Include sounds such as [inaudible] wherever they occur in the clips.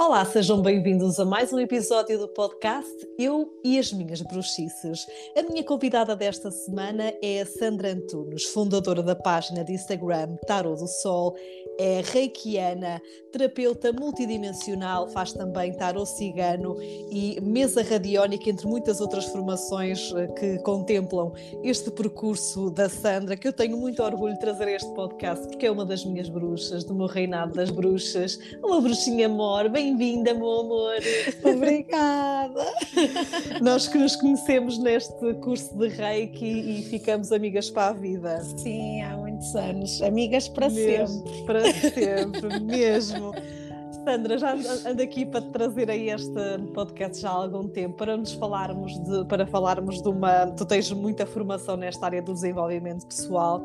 Olá, sejam bem-vindos a mais um episódio do podcast Eu e as Minhas Bruxices. A minha convidada desta semana é a Sandra Antunes, fundadora da página de Instagram Tarot do Sol é reikiana, terapeuta multidimensional, faz também tarot cigano e mesa radiónica, entre muitas outras formações eh, que contemplam este percurso da Sandra, que eu tenho muito orgulho de trazer a este podcast, porque é uma das minhas bruxas, do meu reinado das bruxas. Uma bruxinha amor, bem-vinda, meu amor. Obrigada. [laughs] Nós que nos conhecemos neste curso de reiki e ficamos amigas para a vida. Sim, há muitos anos, amigas para Mesmo, sempre. Para sempre, mesmo. Sandra, já ando aqui para te trazer a este podcast já há algum tempo para nos falarmos de, para falarmos de uma. Tu tens muita formação nesta área do desenvolvimento pessoal,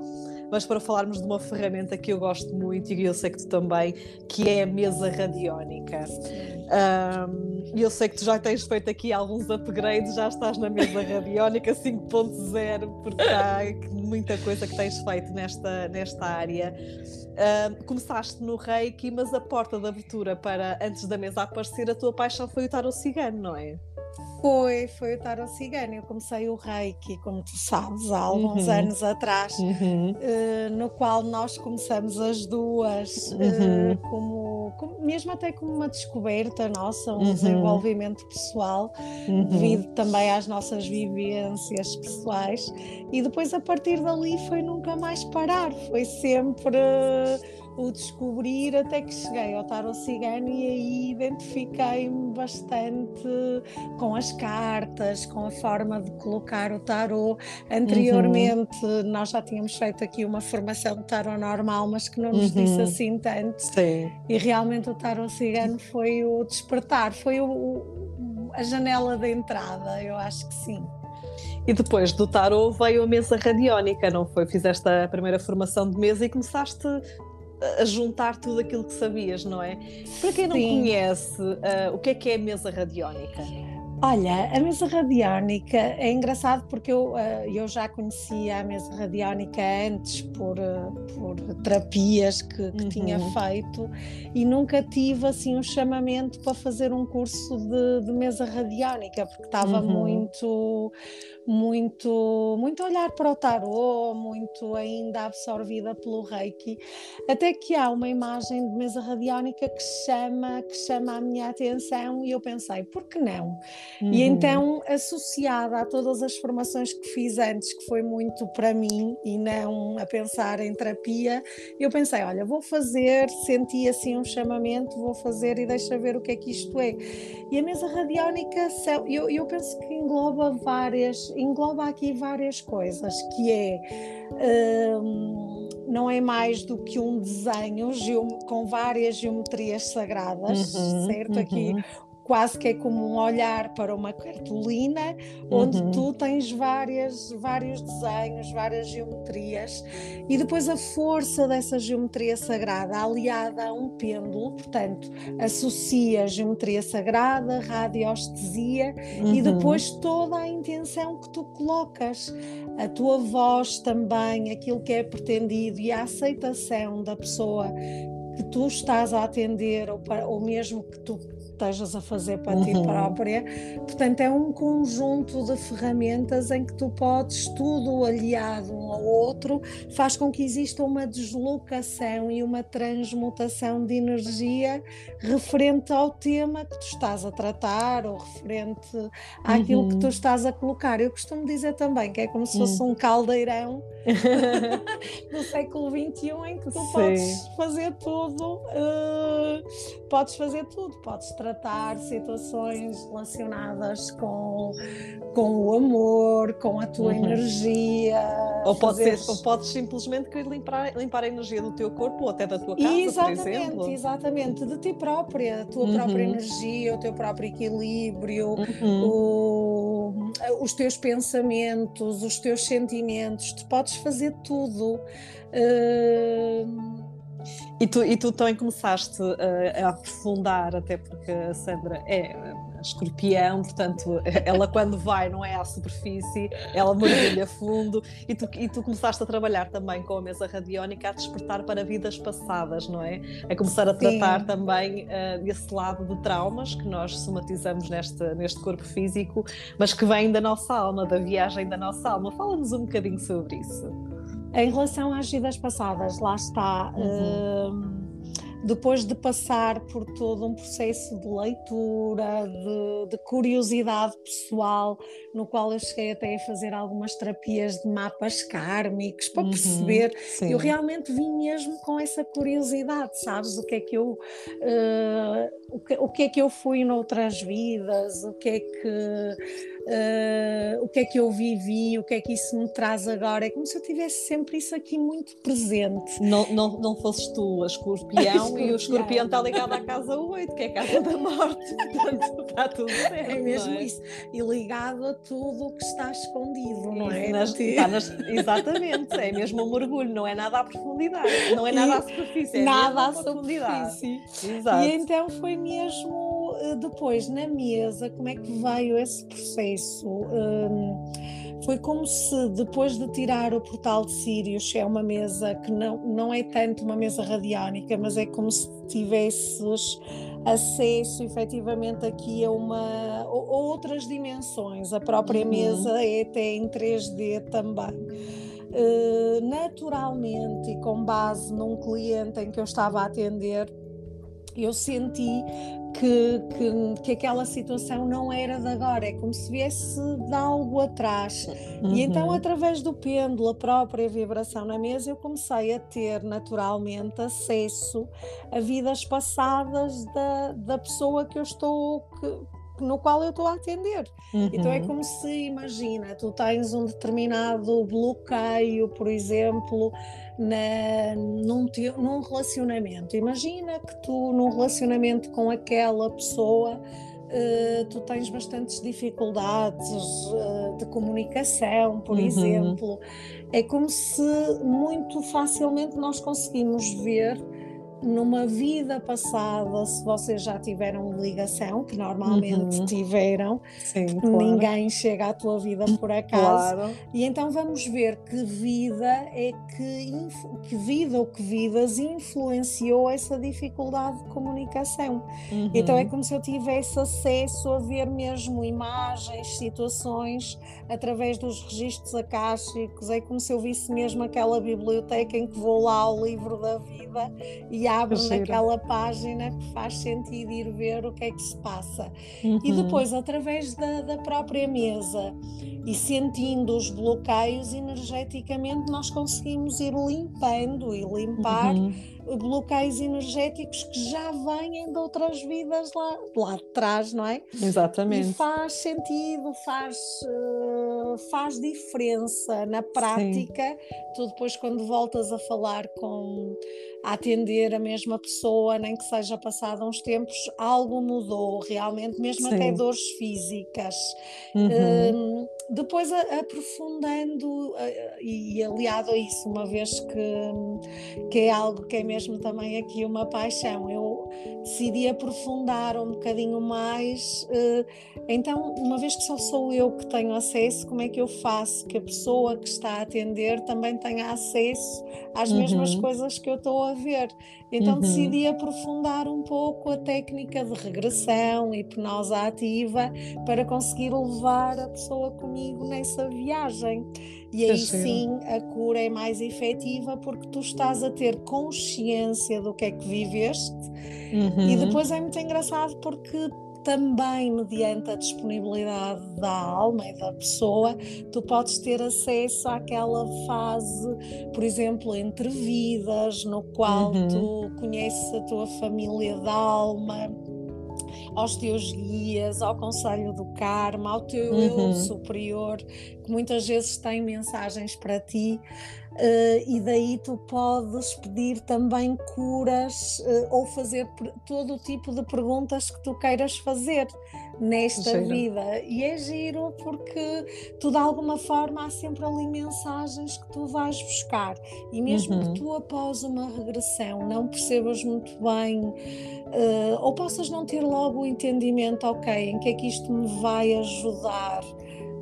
mas para falarmos de uma ferramenta que eu gosto muito e eu sei que tu também, que é a mesa radiónica. E eu sei que tu já tens feito aqui alguns upgrades, já estás na mesa radiónica 5.0, porque há muita coisa que tens feito nesta, nesta área. Uh, começaste no Reiki, mas a porta de abertura para antes da mesa aparecer, a tua paixão foi o tarot cigano, não é? Foi, foi o tarot cigano. Eu comecei o Reiki, como tu sabes, há alguns uhum. anos atrás, uhum. uh, no qual nós começamos as duas, uhum. uh, como, como, mesmo até como uma descoberta nossa, um uhum. desenvolvimento pessoal, uhum. devido também às nossas vivências pessoais. E depois, a partir dali, foi nunca mais parar, foi sempre o descobrir até que cheguei ao tarot cigano e aí identifiquei-me bastante com as cartas, com a forma de colocar o tarot. Anteriormente uhum. nós já tínhamos feito aqui uma formação de tarot normal, mas que não nos uhum. disse assim tanto. Sim. E realmente o tarot cigano foi o despertar, foi o, o, a janela de entrada, eu acho que sim. E depois do tarot veio a mesa radiónica, não foi? Fizeste a primeira formação de mesa e começaste a juntar tudo aquilo que sabias, não é? Para quem não Sim. conhece, uh, o que é que é a mesa radiónica? Olha, a mesa radiónica é engraçado porque eu, uh, eu já conhecia a mesa radiónica antes por, uh, por terapias que, que uhum. tinha feito e nunca tive assim um chamamento para fazer um curso de, de mesa radiónica porque estava uhum. muito muito, muito olhar para o tarô, muito ainda absorvida pelo Reiki, até que há uma imagem de mesa radiónica que chama, que chama a minha atenção e eu pensei, por que não? Uhum. E então, associada a todas as formações que fiz antes, que foi muito para mim e não a pensar em terapia, eu pensei, olha, vou fazer, senti assim um chamamento, vou fazer e deixa ver o que é que isto é. E a mesa radiónica, eu, eu penso que engloba várias engloba aqui várias coisas, que é um, não é mais do que um desenho com várias geometrias sagradas, uhum, certo? Uhum. Aqui quase que é como um olhar para uma cartolina onde uhum. tu tens várias, vários desenhos, várias geometrias e depois a força dessa geometria sagrada aliada a um pêndulo, portanto, associa a geometria sagrada, radioestesia uhum. e depois toda a intenção que tu colocas, a tua voz também, aquilo que é pretendido e a aceitação da pessoa que tu estás a atender ou, para, ou mesmo que tu estejas a fazer para uhum. ti própria. Portanto, é um conjunto de ferramentas em que tu podes, tudo aliado um ao outro, faz com que exista uma deslocação e uma transmutação de energia referente ao tema que tu estás a tratar ou referente àquilo uhum. que tu uhum. estás a colocar. Eu costumo dizer também que é como se fosse uhum. um caldeirão [laughs] do século XXI em que tu Sim. podes fazer tudo, uh, podes fazer tudo, podes tratar situações relacionadas com, com o amor, com a tua uhum. energia. Ou, pode ser, ou podes simplesmente querer limpar, limpar a energia do teu corpo ou até da tua casa, exatamente, por exemplo. Exatamente, de ti própria, a tua uhum. própria energia, o teu próprio equilíbrio, uhum. o, os teus pensamentos, os teus sentimentos, tu podes fazer tudo. Uh, e tu, e tu também começaste uh, a aprofundar, até porque a Sandra é escorpião, portanto, [laughs] ela quando vai não é à superfície, ela mergulha fundo e tu, e tu começaste a trabalhar também com a mesa radiónica a despertar para vidas passadas, não é? A começar a tratar Sim. também uh, desse lado de traumas que nós somatizamos neste, neste corpo físico, mas que vem da nossa alma, da viagem da nossa alma. Fala-nos um bocadinho sobre isso. Em relação às vidas passadas, lá está. Uhum. Uh depois de passar por todo um processo de leitura, de, de, curiosidade pessoal, no qual eu cheguei até a fazer algumas terapias de mapas kármicos para uhum, perceber, sim. eu realmente vim mesmo com essa curiosidade, sabes? O que é que eu, uh, o, que, o que é que eu fui noutras vidas, o que é que uh, o que é que eu vivi, o que é que isso me traz agora. É como se eu tivesse sempre isso aqui muito presente. Não, não, não fosses tu a escorpião [laughs] e o escorpião está ligado à casa 8, que é a casa da morte. [laughs] Portanto, está tudo certo. É mesmo é? isso. E ligado a tudo o que está escondido, não é? Nas, está nas, [laughs] exatamente, é mesmo um mergulho, não é nada à profundidade, não é nada à superfície, é nada à superfície. Exato. E então foi mesmo eh, depois na mesa, como é que veio esse processo? Um, foi como se depois de tirar o portal de Sirius, é uma mesa que não, não é tanto uma mesa radiónica, mas é como se tivesses acesso efetivamente aqui a uma a outras dimensões. A própria uhum. mesa é até em 3D também. Uh, naturalmente e com base num cliente em que eu estava a atender, eu senti que, que, que, aquela situação não era de agora, é como se viesse de algo atrás. Uhum. E então, através do pêndulo, a própria vibração na mesa, eu comecei a ter naturalmente acesso a vidas passadas da, da pessoa que eu estou. Que, no qual eu estou a atender. Uhum. Então é uhum. como se, imagina, tu tens um determinado bloqueio, por exemplo, na, num, num relacionamento. Imagina que tu, num relacionamento com aquela pessoa, Uh, tu tens bastantes dificuldades uh, de comunicação, por uhum. exemplo. É como se muito facilmente nós conseguimos ver numa vida passada, se vocês já tiveram ligação, que normalmente uhum. tiveram, Sim, claro. ninguém chega à tua vida por acaso. Claro. E então vamos ver que vida é que, que vida ou que vidas influenciou essa dificuldade de comunicação. Uhum. Então é como se eu tivesse acesso a ver mesmo imagens, situações através dos registros acásticos, é como se eu visse mesmo aquela biblioteca em que vou lá ao livro da vida e abre naquela página que faz sentido ir ver o que é que se passa. Uhum. E depois, através da, da própria mesa e sentindo os bloqueios energeticamente, nós conseguimos ir limpando e limpar. Uhum bloqueios energéticos que já vêm de outras vidas lá, lá de trás, não é? Exatamente. E faz sentido, faz, uh, faz diferença na prática. Sim. Tu depois, quando voltas a falar com a atender a mesma pessoa, nem que seja passado uns tempos, algo mudou realmente, mesmo Sim. até dores físicas. Uhum. Uh, depois, a, aprofundando uh, e, e aliado a isso, uma vez que, que é algo que é mesmo também aqui uma paixão. Eu decidi aprofundar um bocadinho mais. Eh, então, uma vez que só sou eu que tenho acesso, como é que eu faço que a pessoa que está a atender também tenha acesso às uhum. mesmas coisas que eu estou a ver? Então, uhum. decidi aprofundar um pouco a técnica de regressão, hipnose ativa, para conseguir levar a pessoa comigo nessa viagem. E aí sim a cura é mais efetiva porque tu estás a ter consciência do que é que viveste uhum. e depois é muito engraçado porque também mediante a disponibilidade da alma e da pessoa, tu podes ter acesso àquela fase, por exemplo, entre vidas, no qual uhum. tu conheces a tua família da alma, aos teus guias, ao conselho do karma, ao teu uhum. eu superior, que muitas vezes tem mensagens para ti. Uh, e daí tu podes pedir também curas uh, ou fazer todo o tipo de perguntas que tu queiras fazer nesta giro. vida. E é giro porque tu, de alguma forma, há sempre ali mensagens que tu vais buscar. E mesmo uhum. que tu, após uma regressão, não percebas muito bem, uh, ou possas não ter logo o entendimento, ok, em que é que isto me vai ajudar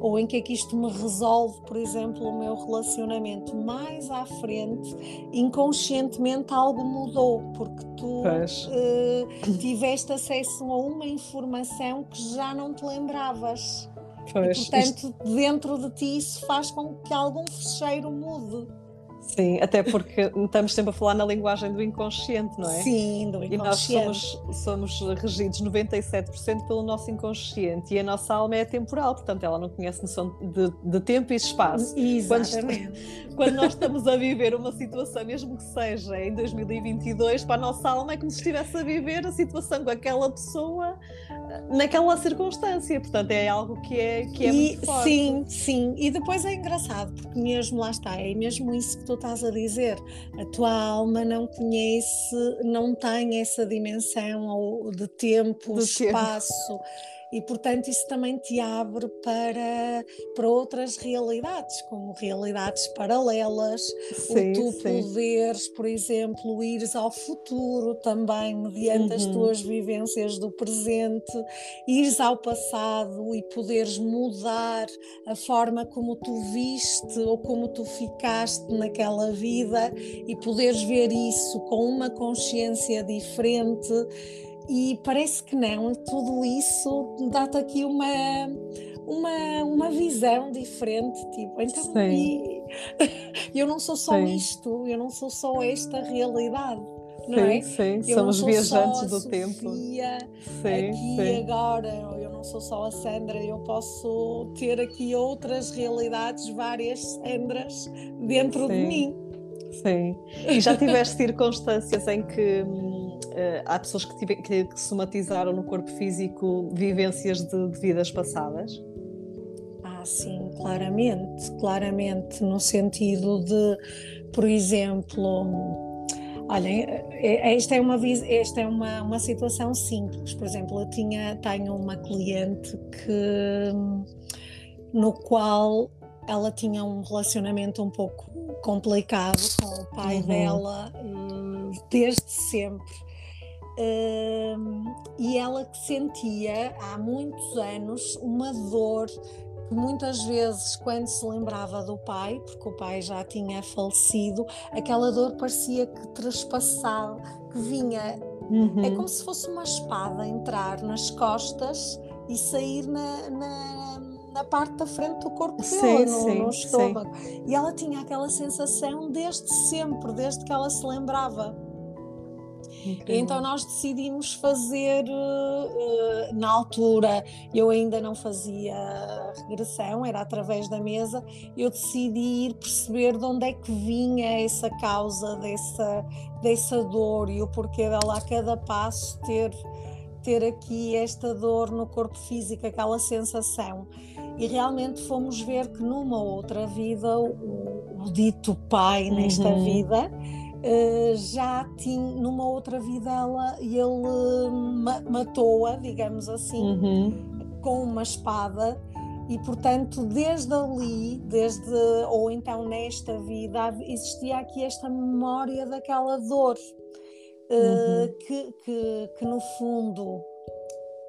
ou em que é que isto me resolve, por exemplo, o meu relacionamento. Mais à frente, inconscientemente algo mudou, porque tu uh, tiveste acesso a uma informação que já não te lembravas. Pois, e, portanto, isto... dentro de ti isso faz com que algum fecheiro mude. Sim, até porque estamos sempre a falar na linguagem do inconsciente, não é? Sim, do inconsciente. E nós somos, somos regidos 97% pelo nosso inconsciente e a nossa alma é temporal, portanto ela não conhece noção de, de tempo e espaço. Exatamente. Quando, quando nós estamos a viver uma situação, mesmo que seja em 2022, para a nossa alma é como se estivesse a viver a situação com aquela pessoa naquela circunstância, portanto é algo que é, que é e, muito forte. Sim, sim, e depois é engraçado, porque mesmo lá está, é mesmo isso que tu estás a dizer, a tua alma não conhece, não tem essa dimensão de tempo, de espaço. Tempo e portanto isso também te abre para, para outras realidades, como realidades paralelas, sim, ou tu sim. poderes, por exemplo, ires ao futuro também, mediante uhum. as tuas vivências do presente, ires ao passado e poderes mudar a forma como tu viste ou como tu ficaste naquela vida e poderes ver isso com uma consciência diferente e parece que não, tudo isso dá-te aqui uma, uma, uma visão diferente, tipo, então e, [laughs] eu não sou só sim. isto, eu não sou só esta realidade. Não sim, é? sim, eu somos viajantes do Sofia, tempo. Sim, aqui sim. agora, eu não sou só a Sandra, eu posso ter aqui outras realidades, várias Sandras dentro sim. de mim. Sim. E já [laughs] tiveste circunstâncias em que hum, há pessoas que, tive, que, que, somatizaram no corpo físico vivências de, de vidas passadas? Ah, sim, claramente, claramente, no sentido de, por exemplo, Olhem, é, esta é uma, esta é uma, uma situação simples. Por exemplo, eu tinha, tenho uma cliente que, no qual ela tinha um relacionamento um pouco complicado com o pai uhum. dela eh, desde sempre. E ela que sentia há muitos anos uma dor que muitas vezes, quando se lembrava do pai, porque o pai já tinha falecido, aquela dor parecia que trespassava, que vinha. Uhum. É como se fosse uma espada entrar nas costas e sair na, na, na parte da frente do corpo dela, no, sim, no estômago. Sim. E ela tinha aquela sensação desde sempre, desde que ela se lembrava. Então nós decidimos fazer, uh, na altura eu ainda não fazia regressão, era através da mesa, eu decidi ir perceber de onde é que vinha essa causa dessa, dessa dor e o porquê dela a cada passo ter, ter aqui esta dor no corpo físico, aquela sensação. E realmente fomos ver que numa outra vida, o, o dito pai nesta uhum. vida, Uh, já tinha numa outra vida ela ele ma matou-a, digamos assim, uhum. com uma espada e portanto desde ali, desde ou então nesta vida existia aqui esta memória daquela dor uh, uhum. que, que, que no fundo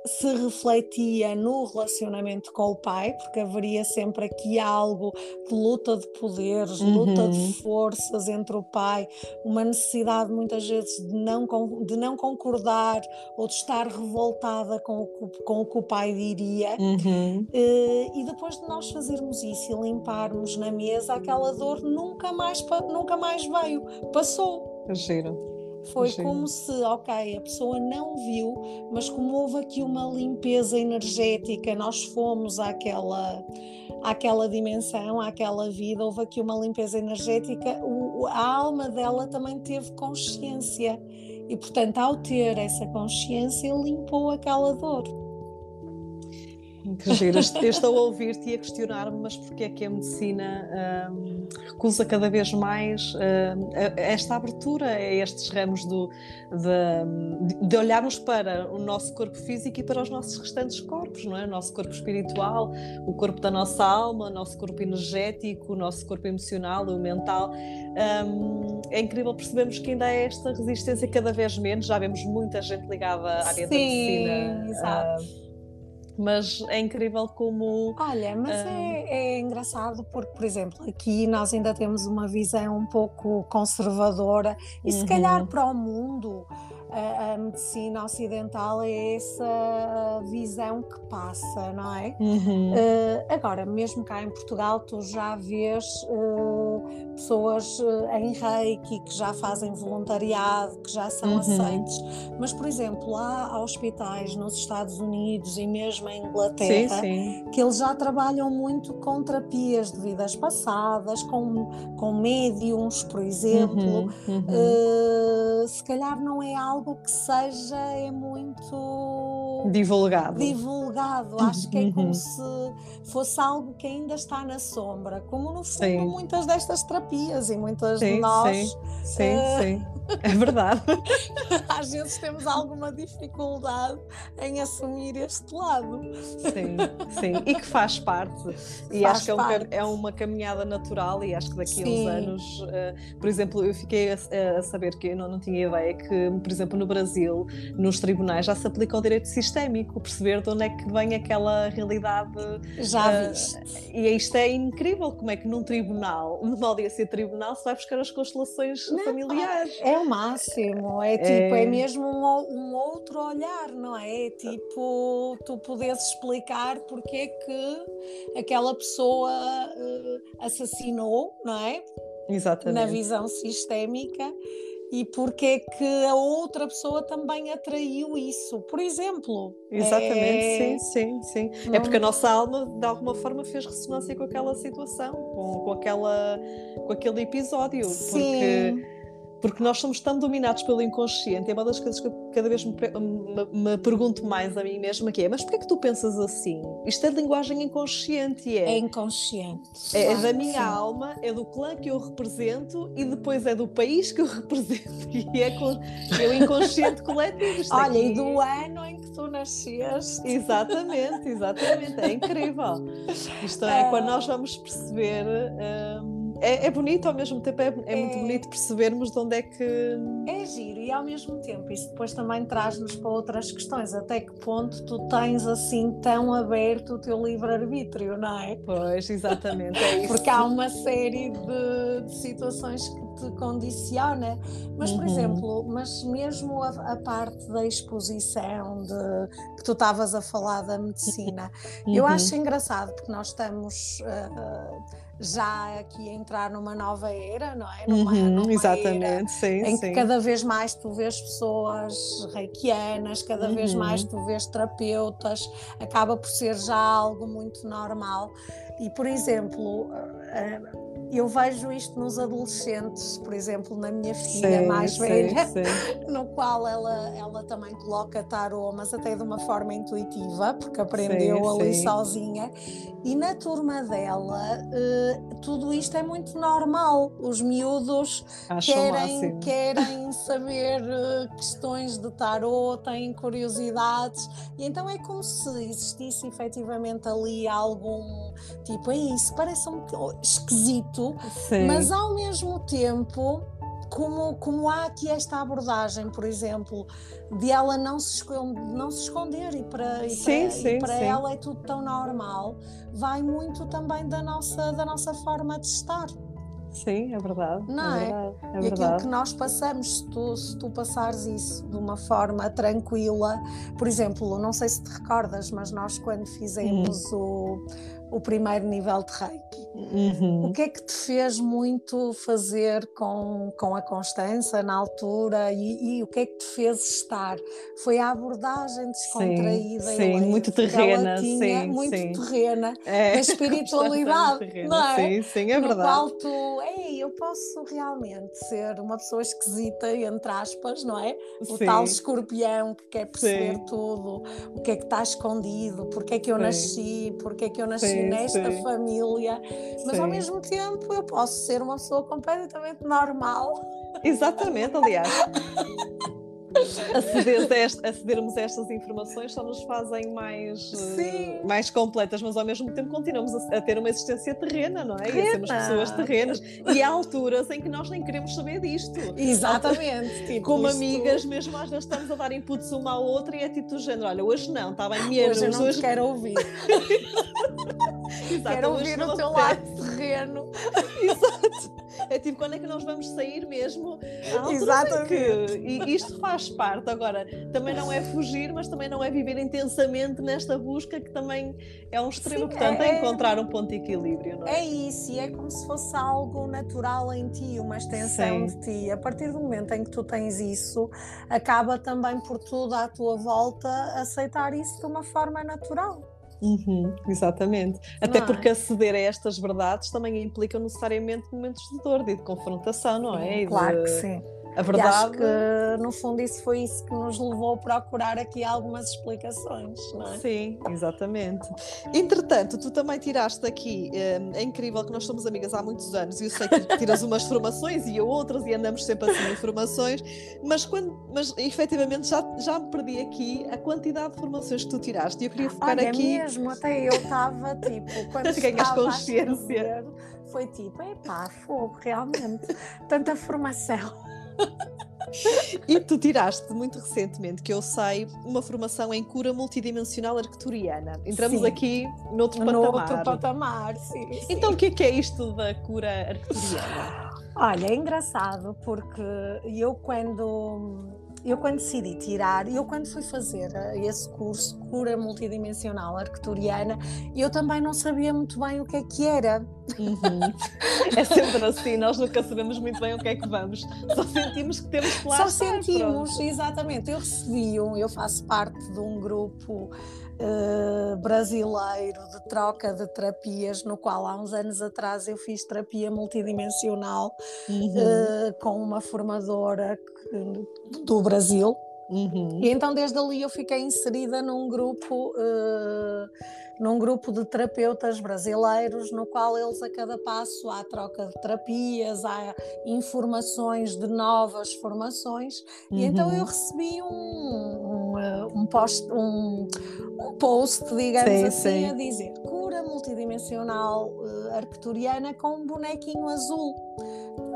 se refletia no relacionamento com o pai, porque haveria sempre aqui algo de luta de poderes, uhum. luta de forças entre o pai, uma necessidade muitas vezes de não, de não concordar ou de estar revoltada com o, com o que o pai diria. Uhum. Eh, e depois de nós fazermos isso e limparmos na mesa, aquela dor nunca mais, nunca mais veio, passou. Giro. Foi Sim. como se, ok, a pessoa não viu, mas como houve aqui uma limpeza energética, nós fomos àquela, àquela dimensão, àquela vida, houve aqui uma limpeza energética, o, a alma dela também teve consciência. E, portanto, ao ter essa consciência, limpou aquela dor. Que giro. Eu estou a ouvir-te e a questionar-me, mas porquê é que a medicina hum, recusa cada vez mais hum, esta abertura a estes ramos do, de, de, olharmos para o nosso corpo físico e para os nossos restantes corpos, não é? O nosso corpo espiritual, o corpo da nossa alma, o nosso corpo energético, o nosso corpo emocional, o mental. Hum, é incrível percebermos que ainda há esta resistência cada vez menos. Já vemos muita gente ligada à área Sim, da medicina. Exato. Mas é incrível como. Olha, mas uh... é, é, engraçado porque, por exemplo, aqui nós ainda temos uma visão um pouco conservadora e uhum. se calhar uhum. para o mundo a, a, medicina ocidental é essa visão que passa, não é? Uhum. Uh, agora, mesmo cá em Portugal, tu já vês uh, pessoas uh, em reiki que já fazem voluntariado, que já são uhum. aceites, mas, por exemplo, há hospitais nos Estados Unidos e mesmo em Inglaterra sim, sim. que eles já trabalham muito com terapias de vidas passadas, com, com médiums, por exemplo. Uhum. uhum. se calhar não é algo algo que seja é muito divulgado. Divulgado, [laughs] acho que é como uhum. se fosse algo que ainda está na sombra, como no fundo sim. muitas destas terapias e muitas sim, de nós. Sim, sim, uh, sim. [laughs] É verdade. [laughs] Às vezes temos alguma dificuldade em assumir este lado. Sim, sim. E que faz parte. E faz acho que é, um, é, uma caminhada natural e acho que daqui a uns anos, uh, por exemplo, eu fiquei a, a, saber que eu não, não tinha ideia que, por exemplo, no Brasil, nos tribunais já se aplica o direito sistémico, perceber de onde é que vem aquela realidade. Já uh, viste. E isto é incrível, como é que num tribunal, [laughs] numa audiência tribunal, se vai buscar as constelações não, familiares. É o máximo, é tipo, é, é mesmo um, um, outro olhar, não é? é tipo, tu podes explicar porque é que aquela pessoa uh, assassinou, não é? Exatamente. Na visão sistémica e porque é que a outra pessoa também atraiu isso, por exemplo. Exatamente, é... sim, sim, sim. Não... É porque a nossa alma, de alguma forma, fez ressonância com aquela situação, com, com, aquela, com aquele episódio. Sim. Porque porque nós somos tão dominados pelo inconsciente. É uma das coisas que eu cada vez me, me, me pergunto mais a mim mesma que é, mas porquê é que tu pensas assim? Isto é de linguagem inconsciente, é? É inconsciente. É, é da minha sim. alma, é do clã que eu represento e depois é do país que eu [laughs] represento e é, com, é o inconsciente [laughs] coletivo. Olha, aqui... e do ano em que tu nasceste. Exatamente, exatamente. É incrível. Isto é, quando nós vamos perceber... Um, é, é bonito ao mesmo tempo, é, é, muito é. bonito percebermos de onde é que. É giro e ao mesmo tempo isso depois também traz-nos para outras questões. Até que ponto tu tens assim tão aberto o teu livre-arbítrio, não é? Pois, exatamente. É. [laughs] Porque há uma série de, de situações que te condiciona. Mas, por uhum. exemplo, mas mesmo a, a, parte da exposição de, que tu estavas a falar da medicina, [laughs] uhum. eu acho engraçado porque nós estamos. Uh, já aqui a entrar numa nova era, não é? Numa, uhum, numa exatamente, sim, em sim. que cada vez mais tu vês pessoas reikianas, cada uhum. vez mais tu vês terapeutas, acaba por ser já algo muito normal. E, por exemplo, eh, eu vejo isto nos adolescentes, por exemplo, na minha filha sim, mais velha, sim, sim. [laughs] no qual ela, ela também coloca tarô, mas até de uma forma intuitiva, porque aprendeu ali sozinha. E na turma dela, uh, tudo isto é muito normal. Os miúdos querem, querem [laughs] saber uh, questões de tarô, têm curiosidades, e então é como se existisse efetivamente ali algum tipo, é isso, parece um esquisito Sim. mas ao mesmo tempo como, como há aqui esta abordagem, por exemplo, de ela não se, esconder, não se esconder e para, e sim, para, sim, e para ela é tudo tão normal, vai muito também da nossa, da nossa forma de estar. Sim, é verdade. Não é? é? Verdade, é e aquilo que nós passamos, se tu, se tu passares isso de uma forma tranquila, por exemplo, não sei se te recordas, mas nós quando fizemos hum. o, o primeiro nível de Reiki, Uhum. O que é que te fez muito fazer com, com a Constança na altura e, e o que é que te fez estar? Foi a abordagem descontraída sim, sim muito terrena, sim, muito sim. terrena, é, [laughs] a espiritualidade, não é? Sim, sim, é verdade. No qual tu, ei, eu posso realmente ser uma pessoa esquisita, entre aspas, não é? O Sim. tal escorpião que quer perceber tudo, o que é que está escondido, porque é que eu nasci, porque é que eu nasci nesta família, mas ao mesmo tempo eu posso ser uma pessoa completamente normal. Exatamente, aliás. [laughs] acedermos a estas informações só nos fazem mais, uh, mais completas, mas ao mesmo tempo continuamos a, a ter uma existência terrena, não é? Terrena. E a sermos pessoas terrenas. E há alturas em que nós nem queremos saber disto. Exatamente. [laughs] Tipo, Como isto... amigas, mesmo às vezes estamos a dar inputs uma à outra e é tipo do género: olha, hoje não, está bem menos. Hoje eu não hoje... quero ouvir. [laughs] Exato, quero ouvir o teu lado terreno. [laughs] Exato. É tipo, quando é que nós vamos sair mesmo? Exatamente. Que, e isto faz parte. Agora, também não é fugir, mas também não é viver intensamente nesta busca, que também é um extremo. Sim, Portanto, é, é encontrar um ponto de equilíbrio. Não é? é isso, e é como se fosse algo natural em ti, uma extensão Sim. de ti. A partir do momento em que tu tens isso, acaba também por tudo à tua volta aceitar isso de uma forma natural. Uhum, exatamente. Até é? porque aceder a estas verdades também implica necessariamente momentos de dor e de confrontação, não é? claro de... que sim. A verdade. E acho que, no fundo, isso foi isso que nos levou a procurar aqui algumas explicações, não é? Sim, exatamente. Entretanto, tu também tiraste aqui, hum, é incrível que nós somos amigas há muitos anos e eu sei que tiras [laughs] umas formações e eu outras e andamos sempre assim em formações, mas, quando, mas efetivamente já, já me perdi aqui a quantidade de formações que tu tiraste e eu queria focar Olha, aqui. mesmo, até eu [laughs] estava tipo, quando ganhas consciência. foi tipo, epá, fogo, realmente, tanta formação. E tu tiraste muito recentemente, que eu sei, uma formação em cura multidimensional arcturiana. Entramos sim. aqui noutro no patamar. Outro patamar, sim, sim. Então o que é, que é isto da cura arcturiana? Olha, é engraçado porque eu quando eu quando decidi tirar, eu quando fui fazer eh, esse curso cura multidimensional arcturiana, eu também não sabia muito bem o que é que era. Uhum. É sempre assim, nós nunca sabemos muito bem o que é que vamos, só sentimos que temos que lá Só sentimos, pronto. exatamente. Eu recebi um, eu faço parte de um grupo uh, brasileiro de troca de terapias, no qual há uns anos atrás eu fiz terapia multidimensional uhum. uh, com uma formadora que, do Brasil. Uhum. E então desde ali eu fiquei inserida num grupo, uh, num grupo de terapeutas brasileiros, no qual eles a cada passo há troca de terapias, há informações de novas formações. Uhum. E então eu uhum. recebi um, um, eh, um post, um, um, post, digamos sim, assim, sim. a dizer cura multidimensional uh, arcturiana com um bonequinho azul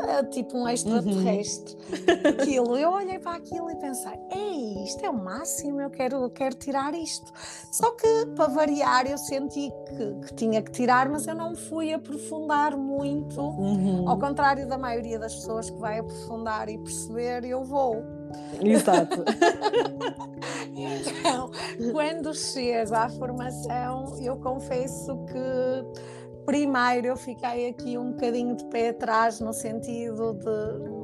é tipo um extraterrestre. Uhum. [laughs] Aquilo, eu olhei para aquilo e pensei, ei, isto é o máximo, eu quero, eu quero tirar isto. Só que, para variar, eu senti que, que tinha que tirar, mas eu não fui aprofundar muito, uhum. ao contrário da maioria das pessoas que vai aprofundar e perceber, eu vou. Exato. [laughs] então, quando chego à formação, eu confesso que primeiro eu fiquei aqui um bocadinho de pé atrás no sentido de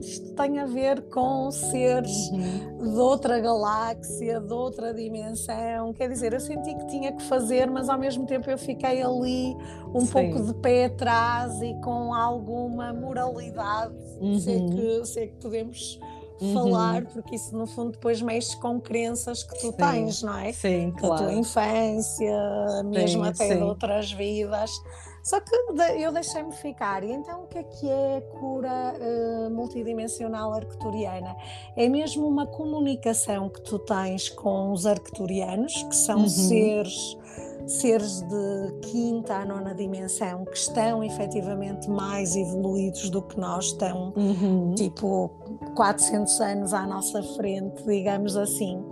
isto tem a ver com seres uhum. de outra galáxia, de outra dimensão. Quer dizer, eu senti que tinha que fazer, mas ao mesmo tempo eu fiquei ali um Sim. pouco de pé atrás e com alguma moralidade. Uhum. Sei, que, sei que podemos uhum. falar, porque isso no fundo depois mexe com crenças que tu sim. tens, não é? Sim, da tua infância, mesmo sim, até sim. de outras vidas. Só que eu deixei-me ficar. E então, o que é que é cura uh, multidimensional arcturiana? É mesmo uma comunicação que tu tens com os arcturianos, que são uhum. seres seres de quinta a nona dimensão que estão efetivamente mais evoluídos do que nós, estão uhum. tipo 400 anos à nossa frente, digamos assim.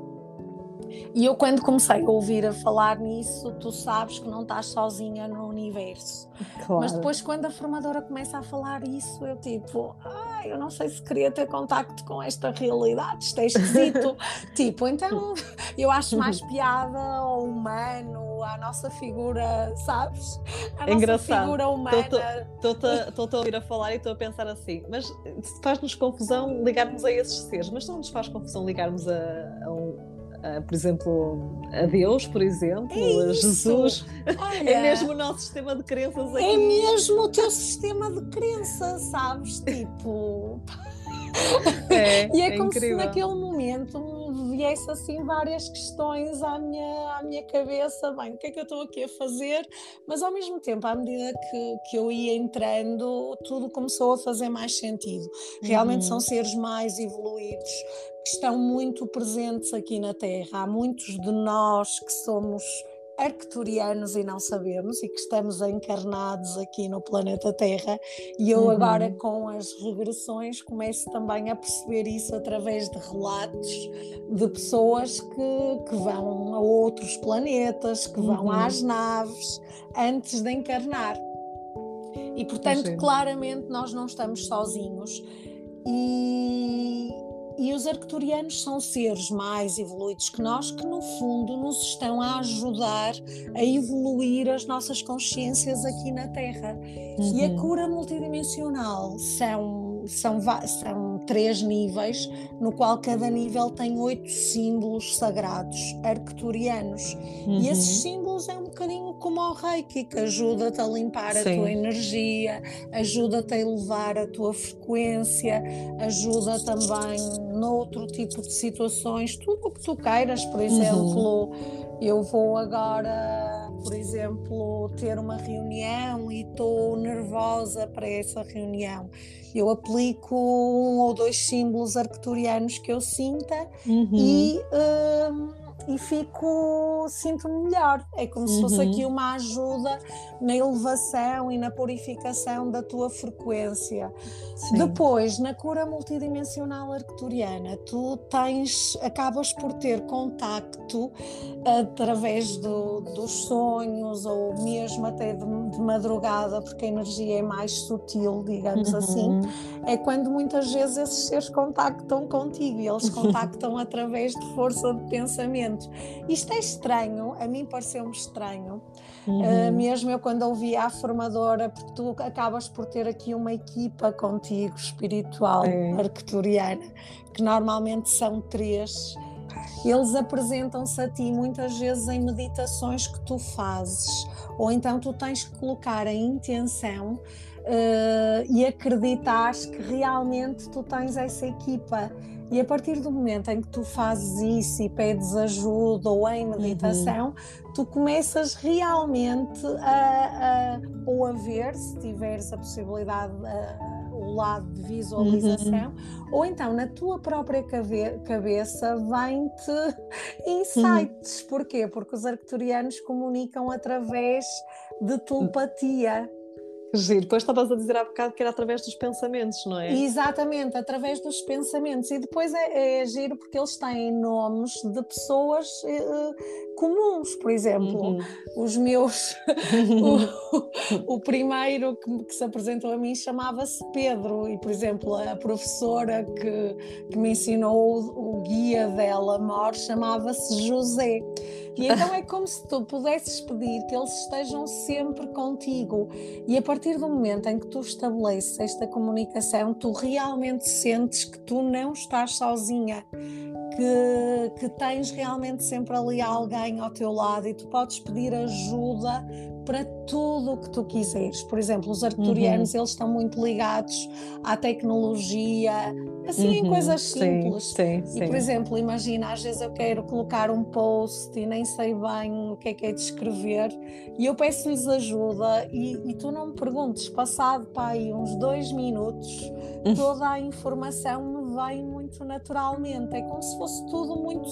E eu, quando comecei a ouvir a falar nisso, tu sabes que não estás sozinha no universo. Claro. Mas depois, quando a formadora começa a falar isso, eu tipo, ah, eu não sei se queria ter contacto com esta realidade, isto é esquisito. [laughs] tipo, então eu acho mais [laughs] piada ao humano, à nossa figura, sabes? A é engraçado. figura humana. Estou-te a ouvir a falar e estou a pensar assim, mas faz-nos confusão ligarmos a esses seres, mas não nos faz confusão ligarmos a, a um por exemplo, a Deus, por exemplo, é a Jesus. Olha, é mesmo o nosso sistema de crenças aqui. É mesmo o teu sistema de crença, sabes? Tipo. [laughs] É, e é, é como incrível. se naquele momento me viesse assim várias questões à minha, à minha cabeça, bem, o que é que eu estou aqui a fazer? Mas ao mesmo tempo, à medida que, que eu ia entrando, tudo começou a fazer mais sentido. Realmente uhum. são seres mais evoluídos, que estão muito presentes aqui na Terra. Há muitos de nós que somos arcturianos e não sabemos e que estamos encarnados aqui no planeta Terra e eu uhum. agora com as regressões começo também a perceber isso através de relatos de pessoas que, que vão a outros planetas, que vão uhum. às naves antes de encarnar. E portanto, claramente nós não estamos sozinhos. E, e os arcturianos são seres mais evoluídos que nós, que no fundo nos estão a ajudar a evoluir as nossas consciências aqui na Terra. Uhum. E a uhum. cura multidimensional são, são, são três níveis, no qual cada nível tem oito símbolos sagrados arcturianos. Uhum. E esses símbolos é um bocadinho como o Reiki, que ajuda-te a limpar Sim. a tua energia, ajuda-te a elevar a tua frequência, ajuda também noutro tipo de situações, tudo o que tu queiras, por exemplo, uhum. eu vou agora, por exemplo, ter uma reunião e estou nervosa para essa reunião. Eu aplico um ou dois símbolos arcturianos que eu sinta uhum. e. Um, e fico, sinto-me melhor. É como se fosse aqui uhum. uma ajuda na elevação e na purificação da tua frequência. Sim. Depois, na cura multidimensional arcturiana, tu tens, acabas por ter contacto através do, dos sonhos ou mesmo até de, de, madrugada, porque a energia é mais sutil, digamos uhum. assim. É quando muitas vezes esses seres contactam contigo e eles contactam através de força de pensamento. Isto é estranho, a mim pareceu-me estranho, uhum. uh, mesmo eu quando ouvi a formadora, porque tu acabas por ter aqui uma equipa contigo espiritual, é. que normalmente são três. Eles apresentam-se a ti muitas vezes em meditações que tu fazes, ou então tu tens que colocar a intenção Uh, e acreditares que realmente tu tens essa equipa e a partir do momento em que tu fazes isso e pedes ajuda ou em meditação, uhum. tu começas realmente a, a, ou a ver, se tiveres a possibilidade, a, o lado de visualização, uhum. ou então na tua própria cabe cabeça vem-te [laughs] insights. Uhum. Porquê? Porque os arcturianos comunicam através de telepatia. Giro. Depois estavas a dizer há bocado que era através dos pensamentos, não é? Exatamente, através dos pensamentos. E depois é, é giro porque eles têm nomes de pessoas uh, comuns, por exemplo, uhum. os meus. [laughs] o, o, primeiro que, que, se apresentou a mim chamava-se Pedro, e por exemplo, a professora que, que me ensinou o, o guia dela, Mor, chamava-se José. E então é como se tu pudesses pedir que eles estejam sempre contigo. E a partir do momento em que tu estabeleces esta comunicação, tu realmente sentes que tu não estás sozinha que, que tens realmente sempre ali alguém ao teu lado e tu podes pedir ajuda para tudo o que tu quiseres. Por exemplo, os arcturianos, uhum. eles estão muito ligados à tecnologia, assim, uhum. em coisas simples. Sim, sim, e, por exemplo, imagina, às vezes eu quero colocar um post e nem sei bem o que é que é de escrever e eu peço-lhes ajuda e, e, tu não me perguntes, passado para aí uns dois minutos, [laughs] toda a informação me vem muito naturalmente. É como se fosse tudo muito,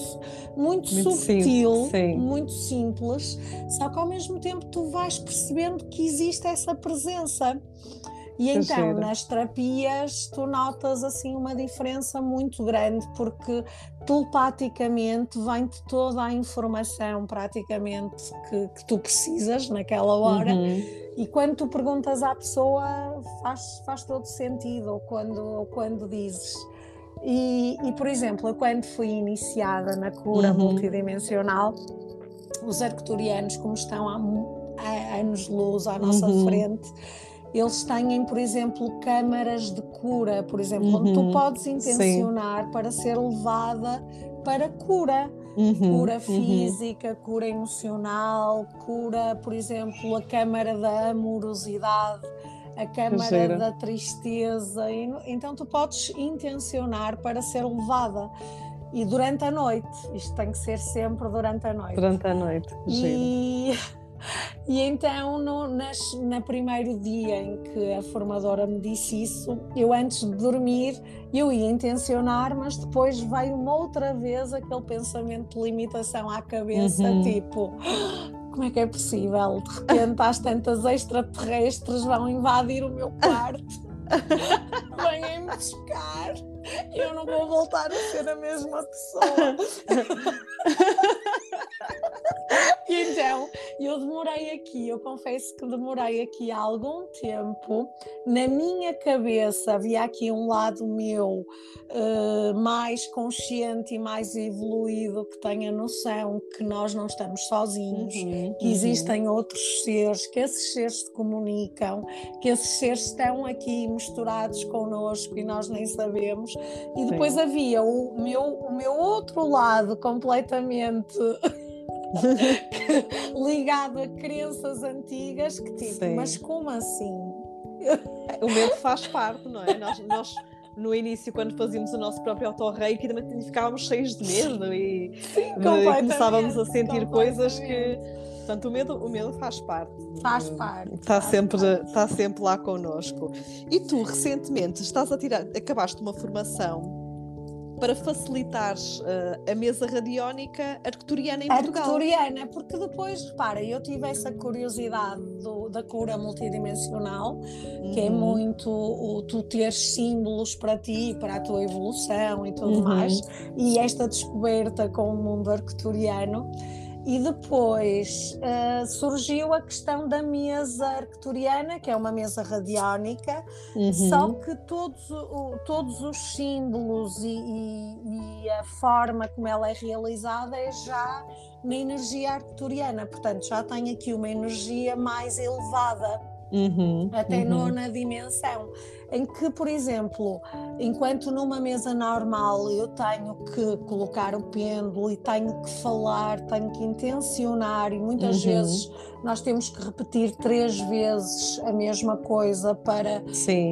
muito, muito subtil, simples, muito simples, só que ao mesmo tempo tu vais percebendo que existe essa presença. E então, nas terapias, tu notas assim uma diferença muito grande, porque telepaticamente vem-te toda a informação praticamente que, que, tu precisas naquela hora. Uhum. E quando tu perguntas à pessoa, faz, faz todo sentido, ou quando, ou quando dizes. E, e, por exemplo, eu quando fui iniciada na cura uhum. multidimensional, os arcturianos, como estão há, há anos-luz à nossa uhum. frente, eles têm, por exemplo, câmaras de cura, por exemplo, uhum. onde tu uhum. podes intencionar Sim. para ser levada para cura. uhum, cura uhum. física, uhum. cura emocional, cura, por exemplo, a câmara da amorosidade, a câmara da tristeza. E, então tu podes intencionar para ser levada. E durante a noite, isto tem que ser sempre durante a noite. Durante a noite. E, [laughs] e então, no nas, no primeiro dia em que a formadora me disse isso, eu antes de dormir, eu ia intencionar, mas depois veio uma outra vez aquele pensamento de limitação à cabeça, uhum. tipo como é que é possível? De repente, às tantas extraterrestres vão invadir o meu quarto, [laughs] vêm-me buscar e eu não vou voltar a ser a mesma pessoa. [laughs] [laughs] e então, eu demorei aqui, eu confesso que demorei aqui há algum tempo. Na minha cabeça havia aqui um lado meu uh, mais consciente e mais evoluído que tenha noção que nós não estamos sozinhos, uhum, que uhum. existem outros seres, que esses seres se comunicam, que esses seres estão aqui misturados connosco e nós nem sabemos. E depois Sim. havia o meu, o meu outro lado completamente [laughs] [laughs] ligado a crenças antigas que tipo, Sim. mas como assim? O medo faz parte, não é? Nós, nós no início, quando fazíamos o nosso próprio autorreiki, também ficávamos cheios de medo e Sim, começávamos a sentir coisas que. Portanto, o medo, o medo faz parte. Faz parte. Está, faz sempre, parte. está sempre lá connosco. E tu, recentemente, estás a tirar, acabaste uma formação para facilitar uh, a mesa radiónica arcturiana em Portugal. Arcturiana, porque depois, repara, eu tive essa curiosidade do, da cura multidimensional, uhum. que é uhum. muito o, tu teres símbolos para ti, para a tua evolução e tudo uhum. mais, e esta descoberta com o mundo arcturiano. E depois uh, surgiu a questão da mesa arcturiana, que é uma mesa radiónica, uhum. só que todos, o, todos os símbolos e, e, e, a forma como ela é realizada é já na energia arcturiana, portanto já tem aqui uma energia mais elevada, uhum. até uhum. nona dimensão em que, por exemplo, enquanto numa mesa normal eu tenho que colocar o pêndulo e tenho que falar, tenho que intencionar, e muitas uhum. vezes nós temos que repetir três vezes a mesma coisa para,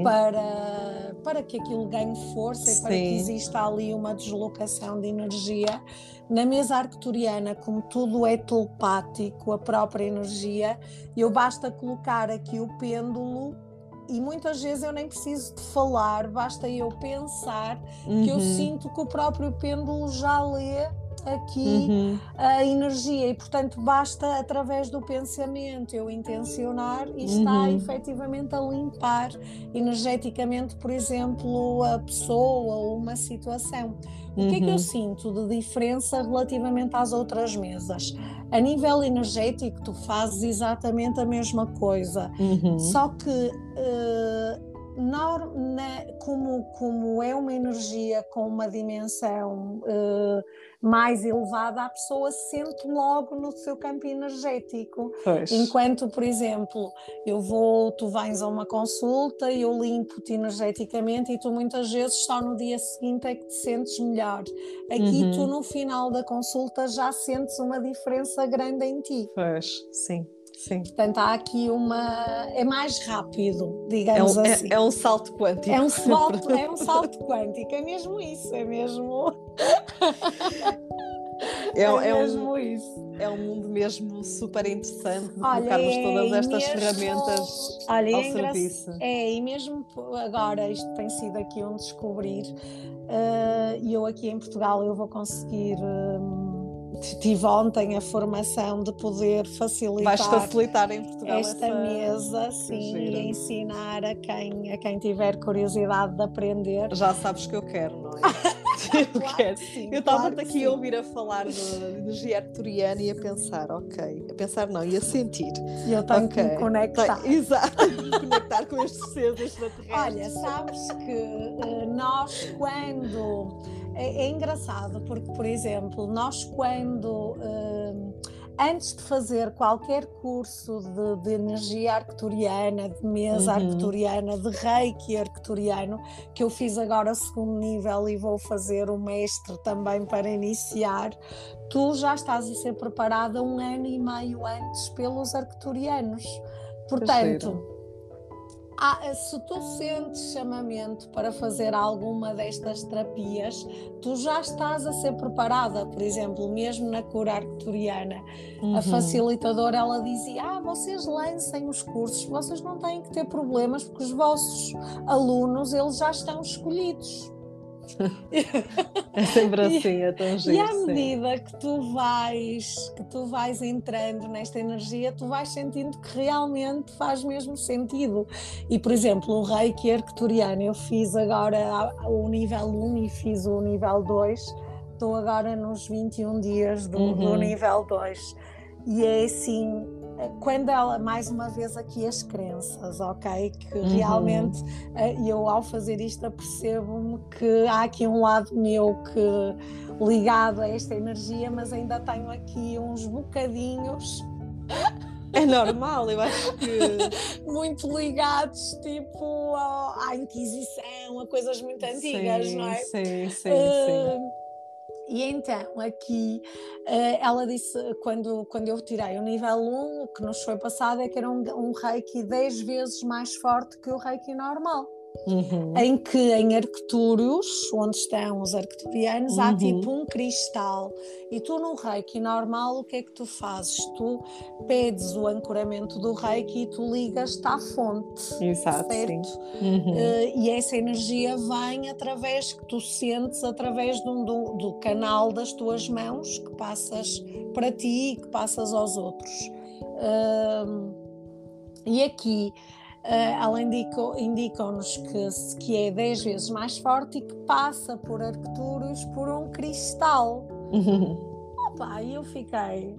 para, para que aquilo ganhe força Sim. e para que exista ali uma deslocação de energia. Na mesa arcturiana, como tudo é telepático, a própria energia, eu basta colocar aqui o pêndulo e muitas vezes eu nem preciso de falar, basta eu pensar uhum. que eu uhum. sinto que o próprio pêndulo já lê aqui uhum. a energia e portanto basta através do pensamento eu intencionar e está uhum. efetivamente a limpar energeticamente por exemplo a pessoa ou uma situação o que é que eu uhum. sinto de diferença relativamente às outras mesas? A nível energético, tu fazes exatamente a mesma coisa, uhum. só que uh, na, na, como, como é uma energia com uma dimensão uh, mais elevada, a pessoa sente logo no seu campo energético. Pois. Enquanto, por exemplo, eu vou, tu vens a uma consulta e eu limpo-te energeticamente e tu muitas vezes só no dia seguinte é que te sentes melhor. Aqui uhum. tu no final da consulta já sentes uma diferença grande em ti. Pois, sim. Sim. Portanto, há aqui uma. É mais rápido, digamos é um, assim. É, é, um salto quântico. É um [laughs] salto, é um salto quântico, é mesmo isso, é mesmo. [laughs] É, é, é mesmo um, isso. É um mundo mesmo super interessante de colocarmos é, todas estas mesmo, ferramentas olha, ao é serviço. É, e mesmo agora, isto tem sido aqui um descobrir, uh, e eu aqui em Portugal eu vou conseguir. Uh, tive ontem a formação de poder facilitar, Vais facilitar em Portugal esta essa... mesa sim, e ensinar a quem, a quem tiver curiosidade de aprender. Já sabes que eu quero, não é? [laughs] eu claro quero. Sim, eu estava claro aqui a ouvir a falar de, energia arcturiana e a pensar, ok, a pensar não, e a sentir. E eu tenho okay. que me conectar. Exato, [laughs] conectar com estes seres extraterrestres. Olha, sabes que uh, nós quando é, é, engraçado porque, por exemplo, nós quando uh, antes de fazer qualquer curso de, de energia arcturiana, de mesa uhum. arcturiana, de reiki arcturiano, que eu fiz agora segundo nível e vou fazer o mestre também para iniciar, tu já estás a ser preparada um ano e meio antes pelos arcturianos. Portanto, ah, se tu sentes chamamento para fazer alguma destas terapias, tu já estás a ser preparada. Por exemplo, mesmo na cura arcturiana, uhum. a facilitadora ela dizia: Ah, vocês lancem os cursos, vocês não têm que ter problemas porque os vossos alunos eles já estão escolhidos. É sempre assim, é tão giro. E à medida que tu vais que tu vais entrando nesta energia, tu vais sentindo que realmente faz mesmo sentido. E, por exemplo, o Reiki Arcturiano, eu fiz agora o nível 1 e fiz o nível 2, estou agora nos 21 dias do, uhum. do nível 2. E é assim, quando ela, mais uma vez aqui as crenças, ok? Que uhum. realmente eh, eu ao fazer isto apercebo-me que há aqui um lado meu que ligado a esta energia, mas ainda tenho aqui uns bocadinhos. É normal, eu acho que. [laughs] muito ligados, tipo, à Inquisição, a coisas muito antigas, sim, não é? Sim, sim, uh, sim. E então, aqui, eh, ela disse, quando, quando eu tirei o nível 1, o que nos foi passado é que era um, um reiki 10 vezes mais forte que o reiki normal. Uhum. em que em Arctúrios, onde estão os arcturianos, uhum. há tipo um cristal. E tu no reiki normal, o que é que tu fazes? Tu pedes o ancoramento do reiki e tu ligas-te à fonte. Exato, certo? Uhum. Uh, e essa energia vem através, que tu sentes através do, do, do canal das tuas mãos, que passas para ti e que passas aos outros. Uh, e aqui Uh, ela indicam-nos que, que é 10 vezes mais forte e que passa por Arcturus por um cristal. [laughs] Opa, e eu fiquei,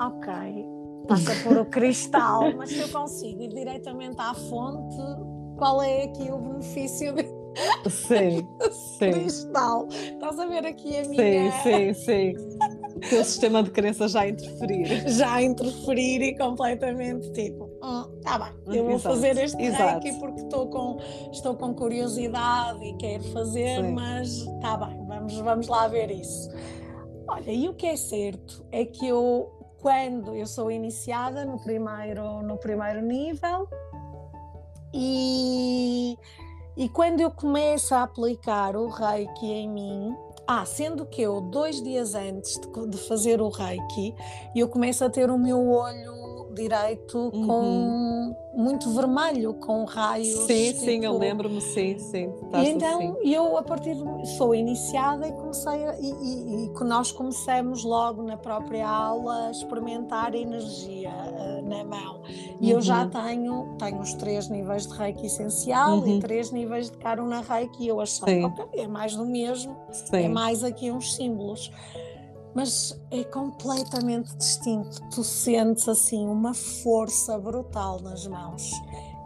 ok, passa por o cristal, [laughs] mas se eu consigo ir diretamente à fonte, qual é aqui o benefício de... Sim, [laughs] sim. cristal? Estás a ver aqui a minha. Sim, sim, sim. O teu sistema de crença já interferir. Já interferir e completamente tipo hum, tá bem, eu vou Exato. fazer este Exato. reiki porque estou com, estou com curiosidade e quero fazer, Sim. mas tá bem, vamos, vamos lá ver isso. Olha, e o que é certo é que eu, quando eu sou iniciada no primeiro, no primeiro nível e, e quando eu começo a aplicar o reiki em mim, ah, sendo que eu, dois dias antes de, de fazer o reiki, eu começo a ter o meu olho direito uhum. com muito vermelho, com raios. Sim, tipo... sim, eu tipo lembro-me, sim, sim. E então assim. eu, a partir de. sou iniciada e comecei a, e, e, e, nós começamos logo na própria aula a experimentar a energia uh, na mão. E uhum. eu já uhum. tenho, tenho os três níveis de reiki essencial uhum. e três níveis de Karuna reiki. E eu achei, ok, é mais do mesmo, é sim. é mais aqui uns símbolos mas é completamente distinto. Tu sentes assim uma força brutal nas mãos.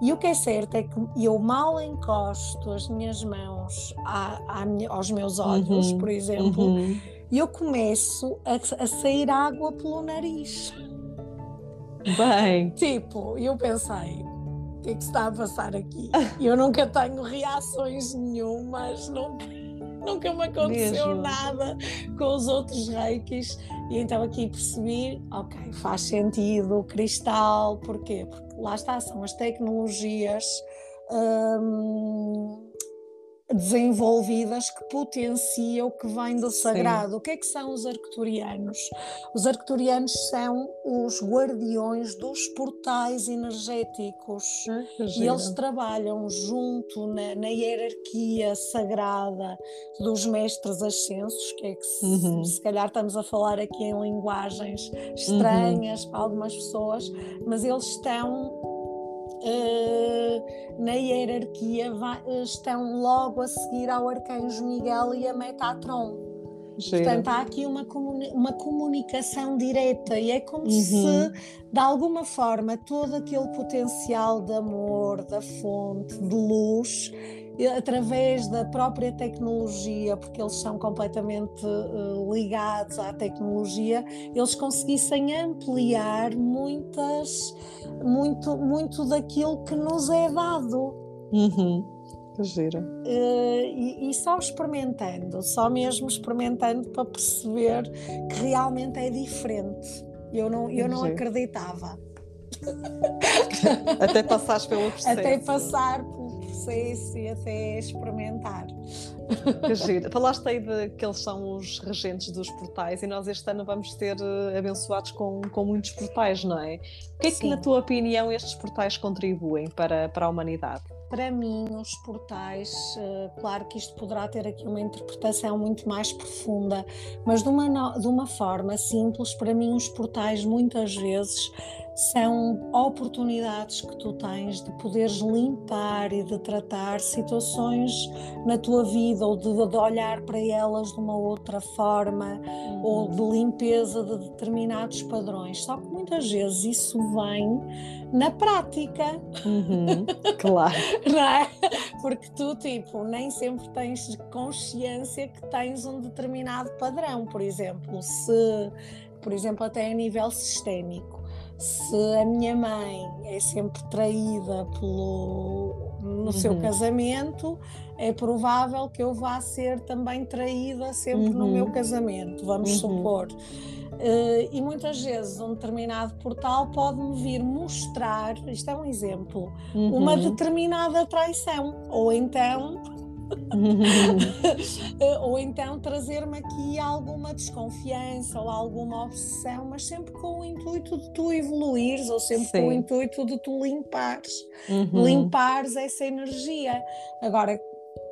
E o que é certo é que eu mal encosto as minhas mãos à, à, aos meus olhos, uhum, por exemplo, uhum. e eu começo a, a, sair água pelo nariz. Bem. Tipo, eu pensei, o que é que está a passar aqui? [laughs] Eu nunca tenho reações nenhumas, nunca nunca me aconteceu Mesmo. nada com os outros reikis. E então aqui percebi, ok, faz sentido o cristal, porquê? Porque lá está, são as tecnologias. Hum, desenvolvidas que potenciam o que vem do sagrado. Sim. O que é que são os arcturianos? Os arcturianos são os guardiões dos portais energéticos ah, e eles trabalham junto na, na, hierarquia sagrada dos mestres ascensos, que é que se, uhum. se, calhar estamos a falar aqui em linguagens estranhas uhum. para algumas pessoas, mas eles estão uh, na hierarquia estão logo a seguir ao Arcanjo Miguel e a Metatron. Portanto, há aqui uma, comuni uma comunicação direta e é como uhum. se, de alguma forma, todo aquele potencial de amor, da fonte, de luz, através da própria tecnologia, porque eles são completamente uh, ligados à tecnologia, eles conseguissem ampliar muitas, muito, muito daquilo que nos é dado. Uhum. Uh, e, e, só experimentando, só mesmo experimentando para perceber que realmente é diferente. Eu não, eu não acreditava. até passares pelo processo. Até passar pelo processo e até experimentar. [laughs] Que giro. Falaste aí de que eles são os regentes dos portais e nós este ano vamos ser eh, abençoados com, com muitos portais, não é? O que é Sim. que, na tua opinião, estes portais contribuem para, para a humanidade? para mim, os portais, eh, claro que isto poderá ter aqui uma interpretação muito mais profunda, mas de uma, de uma forma simples, para mim, os portais muitas vezes são oportunidades que tu tens de poderes limpar e de tratar situações na tua vida ou de, de olhar para elas de uma outra forma uhum. ou de limpeza de determinados padrões. Só que muitas vezes isso vem na prática. Uhum, [laughs] claro. Não é? Porque tu, tipo, nem sempre tens consciência que tens um determinado padrão. Por exemplo, se, por exemplo, até a nível sistémico, se a minha mãe é sempre traída pelo, no uhum. seu casamento, é provável que eu vá ser também traída sempre uhum. no meu uhum. casamento, vamos uhum. supor. Uh, e muitas vezes um determinado portal pode-me vir mostrar, isto é um exemplo, uhum. uma determinada traição, ou então [laughs] [laughs] ou então trazer-me aqui alguma desconfiança ou alguma obsessão, mas sempre com o intuito de tu evoluires ou sempre Sim. com o intuito de tu limpares, uhum. limpares essa energia. Agora,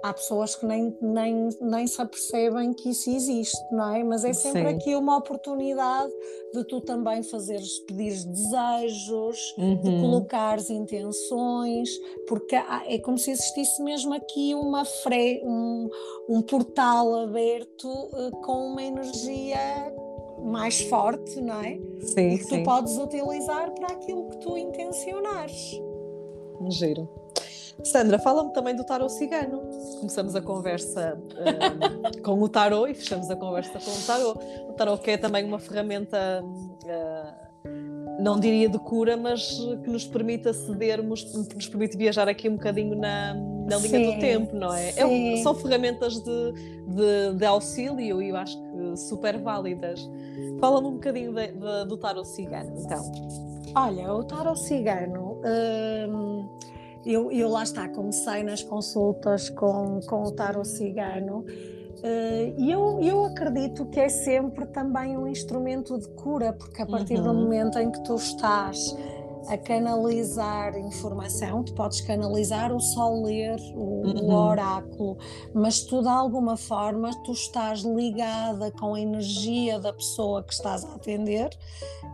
há pessoas que nem, nem, nem se apercebem que isso existe, não é? Mas é sempre Sim. aqui uma oportunidade de tu também fazeres, pedires desejos, uhum. de colocares intenções, porque é como se existisse mesmo aqui uma fre, um, um portal aberto uh, com uma energia mais forte, não é? Sim, e que sim. tu podes utilizar para aquilo que tu intencionares. Giro. Sandra, fala-me também do tarot cigano. Começamos a conversa uh, com o tarot e fechamos a conversa com o tarot. O tarot que é também uma ferramenta, uh, não diria de cura, mas que nos permite acedermos, que nos permite viajar aqui um bocadinho na, na linha sim, do tempo, não é? é são ferramentas de, de, de, auxílio e eu acho que super válidas. Fala-me um bocadinho de, do tarot cigano, então. Olha, o tarot cigano. Hum, eu, eu lá está, comecei nas consultas com, com o tarot cigano uh, e eu, eu acredito que é sempre também um instrumento de cura, porque a partir uhum. do momento em que tu estás a canalizar informação, tu podes canalizar ou só ler o, uhum. o, oráculo, mas tu de alguma forma tu estás ligada com a energia da pessoa que estás a atender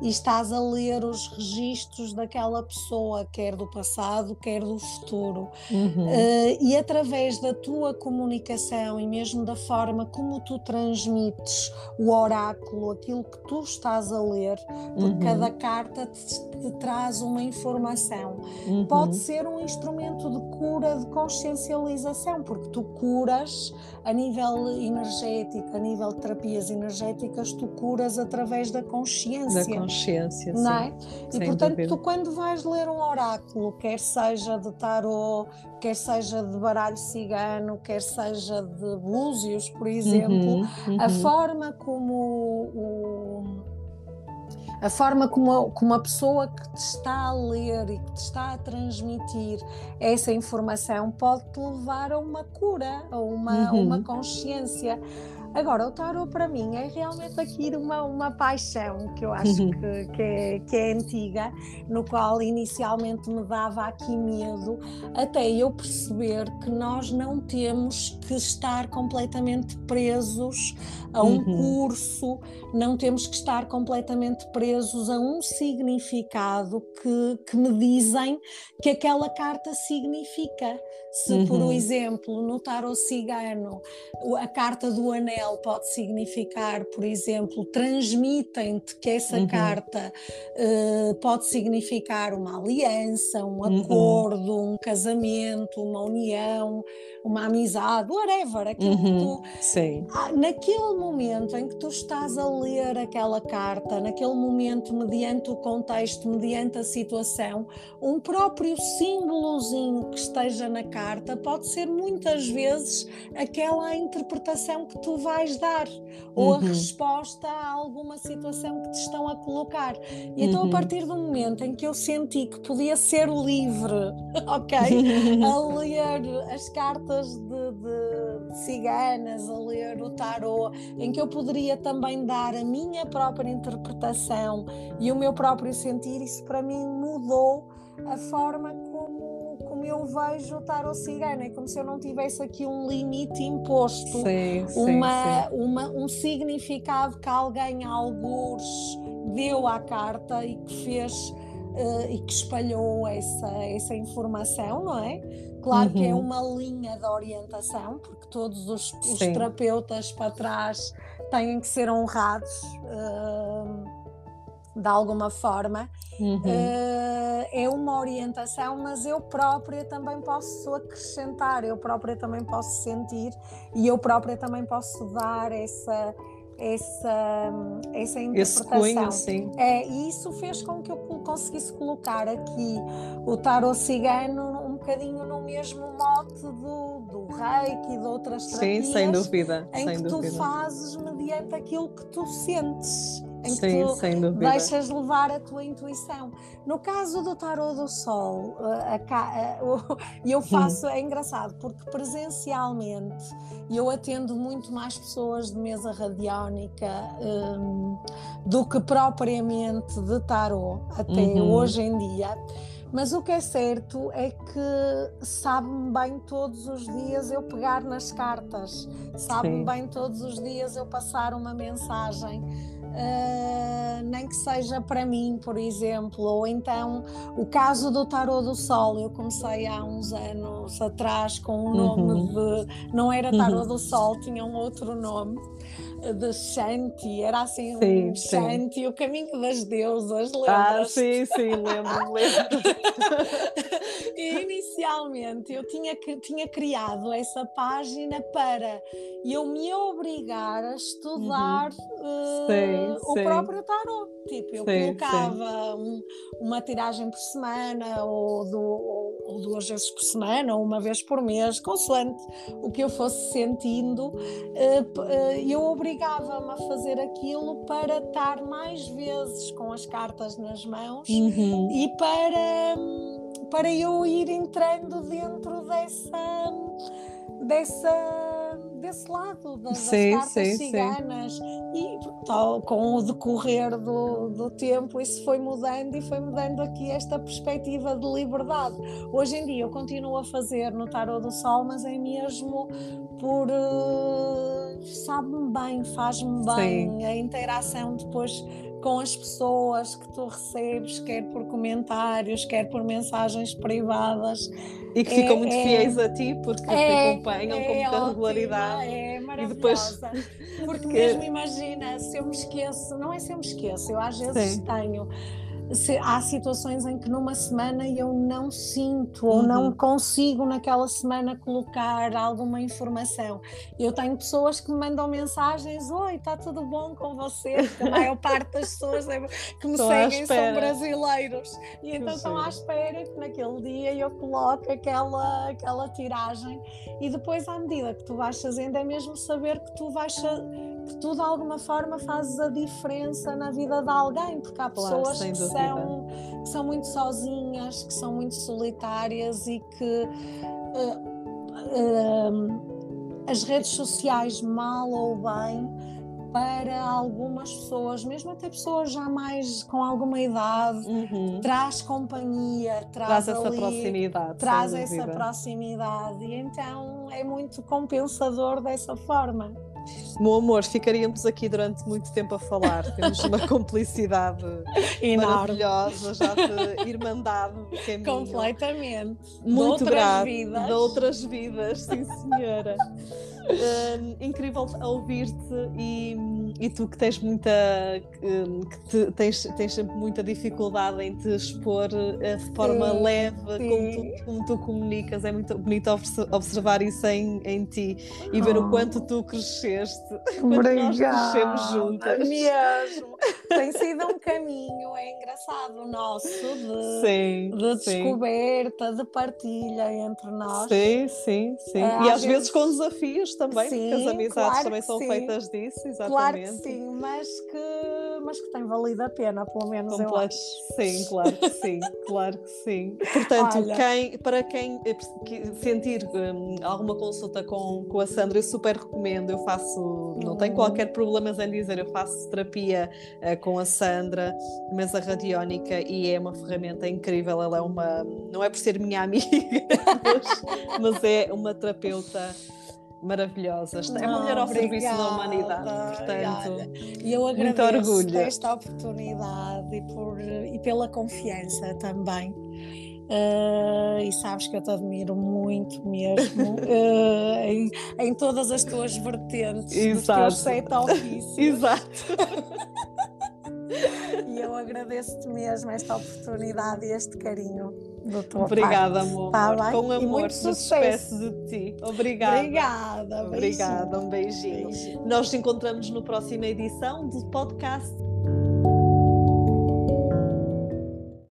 e estás a ler os registros daquela pessoa, quer do passado, quer do futuro. Uhum. Uh, e através da tua comunicação e mesmo da forma como tu transmites o oráculo, aquilo que tu estás a ler, porque uhum. cada carta te, te, traz uma informação, uhum. pode ser um instrumento de cura, de consciencialização, porque tu curas a nível energético, a nível de terapias energéticas, tu curas através da consciência. Da consciência, não é? E portanto, dúvida. tu quando vais ler um oráculo, quer seja de tarot, quer seja de baralho cigano, quer seja de búzios, por exemplo, uhum, uhum. a forma como o a forma como como a pessoa que te está a ler e que te está a transmitir essa informação pode te levar a uma cura, a uma, uhum. uma consciência. Agora, o tarot para mim é realmente aqui uma, uma paixão que eu acho uhum. que, que, é, que é antiga, no qual inicialmente me dava aqui medo, até eu perceber que nós não temos que estar completamente presos a um uhum. curso, não temos que estar completamente presos a um significado que, que me dizem que aquela carta significa. Se, uhum. por exemplo, no tarot cigano, a carta do anel pode significar, por exemplo, transmitem-te que essa uhum. carta uh, pode significar uma aliança, um uhum. acordo, um casamento, uma união, uma amizade, whatever, aquilo uhum. que tu. Sim. Ah, naquele momento em que tu estás a ler aquela carta, naquele momento, mediante o contexto, mediante a situação, um próprio símbolozinho que esteja na carta pode ser muitas vezes aquela interpretação que tu vais dar ou uhum. a resposta a alguma situação que te estão a colocar. E então, a uhum. partir do momento em que eu senti que podia ser livre, [laughs] ok, a [laughs] ler as cartas de, de, de ciganas, a ler o tarô, em que eu poderia também dar a minha própria interpretação e o meu próprio sentir, isso para mim mudou a forma como, eu vejo o tarot cigano. É como se eu não tivesse aqui um limite imposto, sim, uma, sim. Uma, um significado que alguém, alguns, deu à carta e que fez. Uh, e que espalhou essa, essa informação, não é? Claro uhum. que é uhum. uma linha de orientação, porque todos os, os terapeutas para trás têm que ser honrados. Uh, de alguma forma, uhum. uh, é uma orientação, mas eu própria também posso acrescentar, eu própria também posso sentir e eu própria também posso dar essa essa, essa interpretação. Esse cunho, sim. É, e isso fez com que eu conseguisse colocar aqui o tarot cigano bocadinho no mesmo mote do, do reiki e de outras terapias. Sim, sem dúvida. Em sem que dúvida. tu fazes mediante aquilo que tu sentes em Sim, que tu sem dúvida. deixas levar a tua intuição. No caso do tarot do sol, [laughs] e eu faço, é engraçado, porque presencialmente eu atendo muito mais pessoas de mesa radiónica um, do que propriamente de tarot, até uhum. hoje em dia. Mas o que é certo é que sabe-me bem todos os dias eu pegar nas cartas, sabe-me bem todos os dias eu passar uma mensagem uh, nem que seja para mim, por exemplo, ou então o caso do tarô do sol, eu comecei há uns anos atrás com o nome uhum. de não era tarô uhum. do sol, tinha um outro nome de Shanti, era assim sim, um Shanti, sim. o caminho das deusas, lembras? Ah, sim, sim, lembro, lembro. [laughs] e inicialmente eu tinha, tinha criado essa página para eu me obrigar a estudar uhum. uh, sim, o próprio tarot. Tipo, eu colocava um, uma tiragem por semana ou, do, ou, ou, duas vezes por semana ou uma vez por mês, consoante o que eu fosse sentindo, uh, uh, eu obrigava-me a fazer aquilo para estar mais vezes com as cartas nas mãos uhum. e para, para eu ir entrando dentro dessa dessa desse lado das, sim, das cartas sim, ciganas sim. e tal, com o decorrer do, do tempo isso foi mudando e foi mudando aqui esta perspectiva de liberdade. Hoje em dia eu continuo a fazer no Tarot do Sol, mas é mesmo por uh, sabe-me bem, faz-me bem a interação depois com as pessoas que tu recebes, quer por comentários, quer por mensagens privadas. E que é, ficam muito é, fiéis a ti, porque é, te acompanham com muita ótima, regularidade. É maravilhosa. E depois... [laughs] Porque mesmo imagina, se eu me esqueço, não é se eu me esqueço, eu às vezes Sim. tenho se, há situações em que numa semana eu não sinto ou uhum. não consigo naquela semana colocar alguma informação. Eu tenho pessoas que me mandam mensagens: Oi, está tudo bom com você? Porque a maior parte das pessoas é que me seguem são brasileiros. E então estão à espera que naquele dia eu coloque aquela, aquela tiragem. E depois, à medida que tu vais fazendo, é mesmo saber que tu vais que tu de alguma forma fazes a diferença na vida de alguém, porque há pessoas claro, que, são, que são muito sozinhas, que são muito solitárias e que uh, uh, as redes sociais, mal ou bem, para algumas pessoas, mesmo até pessoas já mais com alguma idade, uhum. traz companhia, traz, traz essa ali, proximidade. Traz essa proximidade e então é muito compensador dessa forma. Meu amor, ficaríamos aqui durante muito tempo a falar. Temos uma [laughs] complicidade maravilhosa, já de irmandade caminho. Completamente. Muito grave. De outras vidas, sim senhora. uh, [laughs] incrível ouvir-te e, e, tu que tens muita que te, tens, tens sempre muita dificuldade em te expor uh, de forma sim, leve sim. Como, tu, como tu comunicas, é muito bonito observar isso em, em ti e ver oh. o quanto tu cresceste, [laughs] quanto nós crescemos juntas. Mesmo. [laughs] Tem sido um caminho, é engraçado o nosso de, sim, de descoberta, de partilha entre nós. Sim, sim, sim. É, e às vezes, vezes com desafios também, sim, porque as amizades claro também são sim. feitas disso, exatamente. Claro sim, mas que, mas que tem valido a pena, pelo menos Completo. eu acho. Sim, claro que sim, claro que sim. Portanto, quem, para quem sentir um, alguma consulta com, com a Sandra, eu super recomendo, eu faço, não tenho uhum. qualquer problema em dizer, eu faço terapia uh, com a Sandra, mesa radiónica, e é uma ferramenta incrível, ela é uma, não é por ser minha [laughs] amiga, mas, mas é uma terapeuta maravilhosa. É uma mulher ao obrigada, serviço da humanidade. Portanto, e eu agradeço muito orgulho. esta oportunidade e, por, e pela confiança também. Uh, e sabes que eu te admiro muito mesmo uh, [laughs] em, em, todas as tuas vertentes Exato. dos teus sete ofícios. Exato. [laughs] e eu agradeço-te mesmo esta oportunidade e este carinho do teu Obrigada, parte. amor. Tá Com amor, e muito sucesso de ti. Obrigada. Obrigada. Obrigada, um beijinho. beijinho. Nós nos encontramos na próxima edição do podcast.